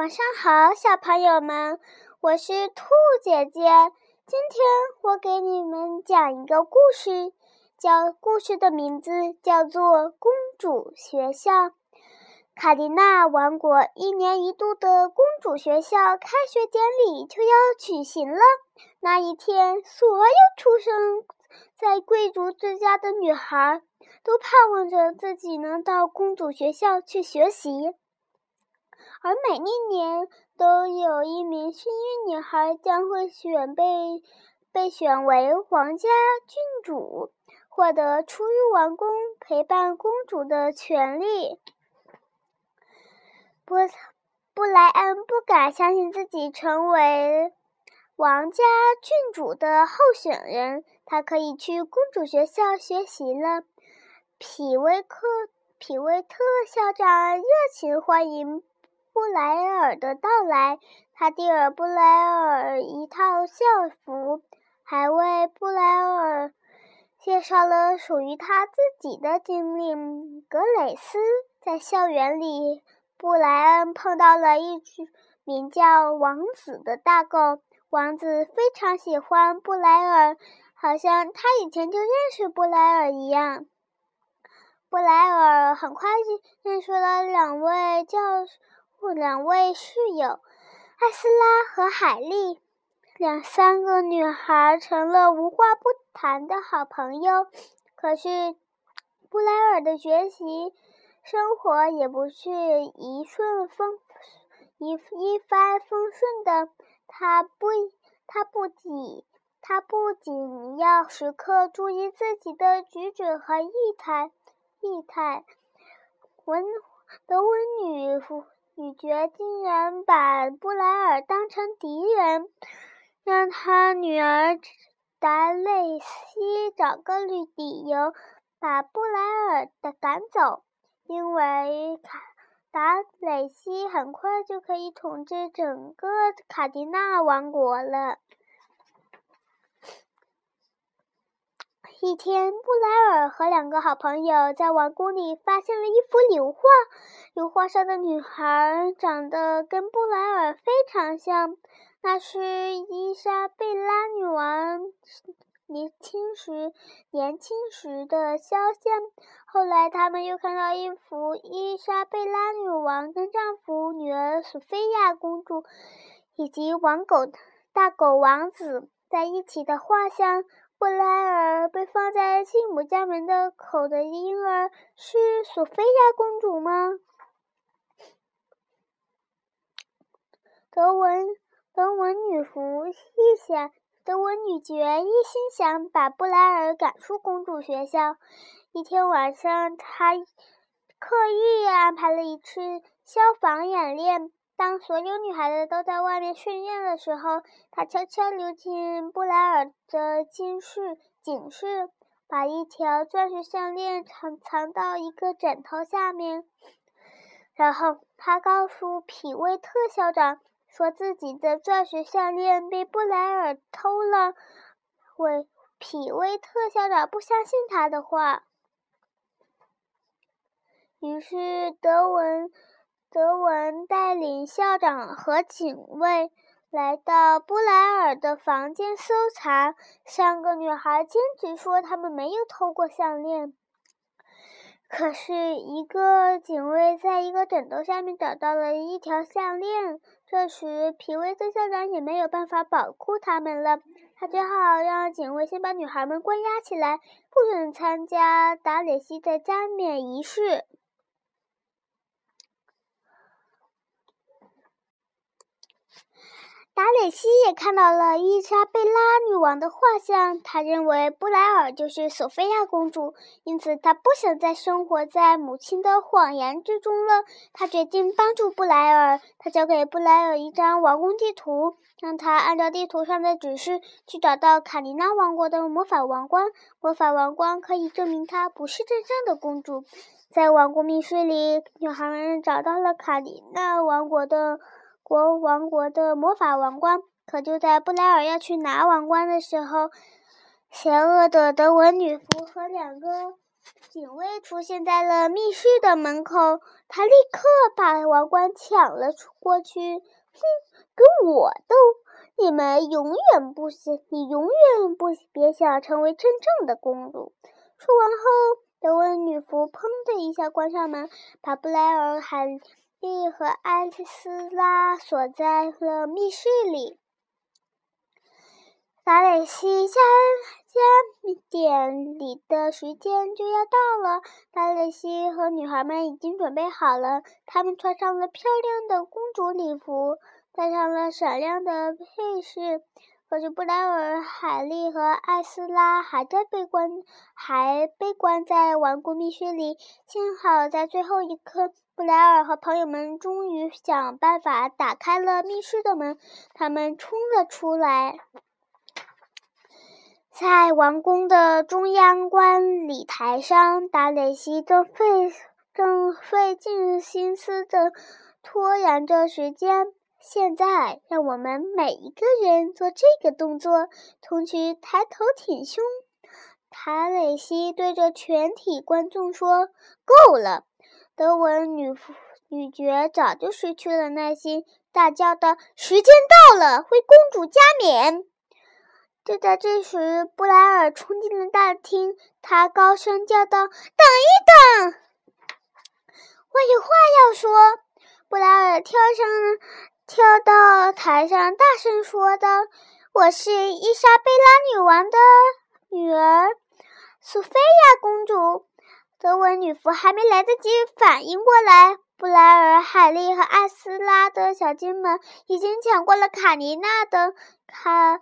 晚上好，小朋友们，我是兔姐姐。今天我给你们讲一个故事，叫故事的名字叫做《公主学校》。卡迪娜王国一年一度的公主学校开学典礼就要举行了。那一天，所有出生在贵族之家的女孩都盼望着自己能到公主学校去学习。而每一年都有一名幸运女孩将会选被被选为皇家郡主，获得出入王宫陪伴公主的权利。布布莱恩不敢相信自己成为王家郡主的候选人，他可以去公主学校学习了。皮威克皮威特校长热情欢迎。布莱尔的到来，他递尔布莱尔一套校服，还为布莱尔介绍了属于他自己的经历。格蕾斯在校园里，布莱恩碰到了一只名叫王子的大狗。王子非常喜欢布莱尔，好像他以前就认识布莱尔一样。布莱尔很快就认识了两位教。两位室友艾斯拉和海莉，两三个女孩成了无话不谈的好朋友。可是布莱尔的学习生活也不是一顺风一一帆风顺的。他不，他不仅他不仅要时刻注意自己的举止和仪态，仪态，文德文女。女爵竟然把布莱尔当成敌人，让他女儿达蕾西找个理由把布莱尔的赶走，因为卡达蕾西很快就可以统治整个卡迪娜王国了。一天，布莱尔和两个好朋友在王宫里发现了一幅油画。油画上的女孩长得跟布莱尔非常像，那是伊莎贝拉女王年轻时年轻时的肖像。后来，他们又看到一幅伊莎贝拉女王跟丈夫、女儿索菲亚公主以及王狗大狗王子在一起的画像。布莱尔被放在继母家门的口的婴儿是索菲亚公主吗？德文德文女仆一想，德文女爵一心想把布莱尔赶出公主学校。一天晚上，他刻意安排了一次消防演练。当所有女孩子都在外面训练的时候，他悄悄溜进布莱尔的寝室，寝室把一条钻石项链藏藏到一个枕头下面，然后他告诉皮威特校长，说自己的钻石项链被布莱尔偷了。为皮威特校长不相信他的话，于是德文。德文带校长和警卫来到布莱尔的房间搜查。三个女孩坚持说她们没有偷过项链。可是，一个警卫在一个枕头下面找到了一条项链。这时，皮威特校长也没有办法保护他们了，他只好让警卫先把女孩们关押起来，不准参加达蕾西的加冕仪式。达蕾西也看到了伊莎贝拉女王的画像，他认为布莱尔就是索菲亚公主，因此他不想再生活在母亲的谎言之中了。他决定帮助布莱尔，他交给布莱尔一张王宫地图，让他按照地图上的指示去找到卡尼娜王国的魔法王冠。魔法王冠可以证明她不是真正的公主。在王宫密室里，女孩们找到了卡尼娜王国的。国王国的魔法王冠，可就在布莱尔要去拿王冠的时候，邪恶的德文女仆和两个警卫出现在了密室的门口，他立刻把王冠抢了过去。哼，跟我斗！你们永远不行，你永远不别想成为真正的公主。说完后，德文女仆砰的一下关上门，把布莱尔、喊莉和艾斯拉锁在了密室里。达蕾西家家典礼的时间就要到了，达蕾西和女孩们已经准备好了。她们穿上了漂亮的公主礼服，戴上了闪亮的配饰。可是布莱尔、海莉和艾斯拉还在被关，还被关在顽固密室里。幸好在最后一刻，布莱尔和朋友们终于想办法打开了密室的门，他们冲了出来。在王宫的中央观礼台上，达蕾西正费正费尽心思地拖延着时间。现在，让我们每一个人做这个动作：同时抬头挺胸。达蕾西对着全体观众说：“够了！”德文女女爵早就失去了耐心，大叫道：“时间到了，为公主加冕！”就在这时，布莱尔冲进了大厅，他高声叫道：“等一等，我有话要说。”布莱尔跳上，跳到台上，大声说道：“我是伊莎贝拉女王的女儿，苏菲亚公主。”德文女仆还没来得及反应过来，布莱尔、海莉和艾斯拉的小金们已经抢过了卡尼娜的卡。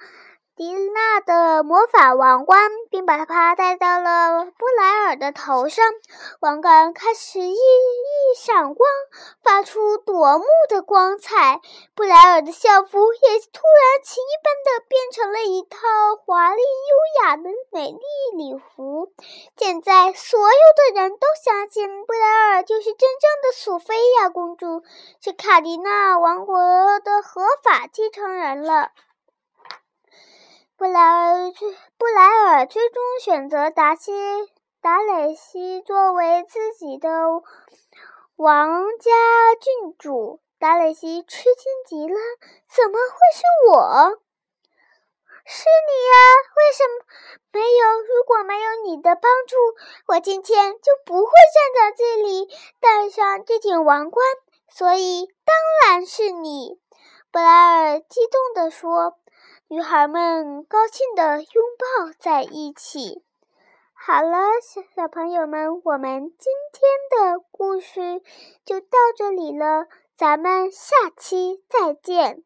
迪娜的魔法王冠，并把它戴到了布莱尔的头上。王冠开始熠熠闪光，发出夺目的光彩。布莱尔的校服也突然奇异般的变成了一套华丽优雅的美丽礼服。现在，所有的人都相信布莱尔就是真正的索菲亚公主，是卡迪娜王国的合法继承人了。布莱尔最布莱尔最终选择达西达蕾西作为自己的王家郡主。达蕾西吃惊极了，怎么会是我？是你呀？为什么没有？如果没有你的帮助，我今天就不会站在这里，戴上这顶王冠。所以，当然是你。布莱尔激动地说。女孩们高兴地拥抱在一起。好了，小小朋友们，我们今天的故事就到这里了，咱们下期再见。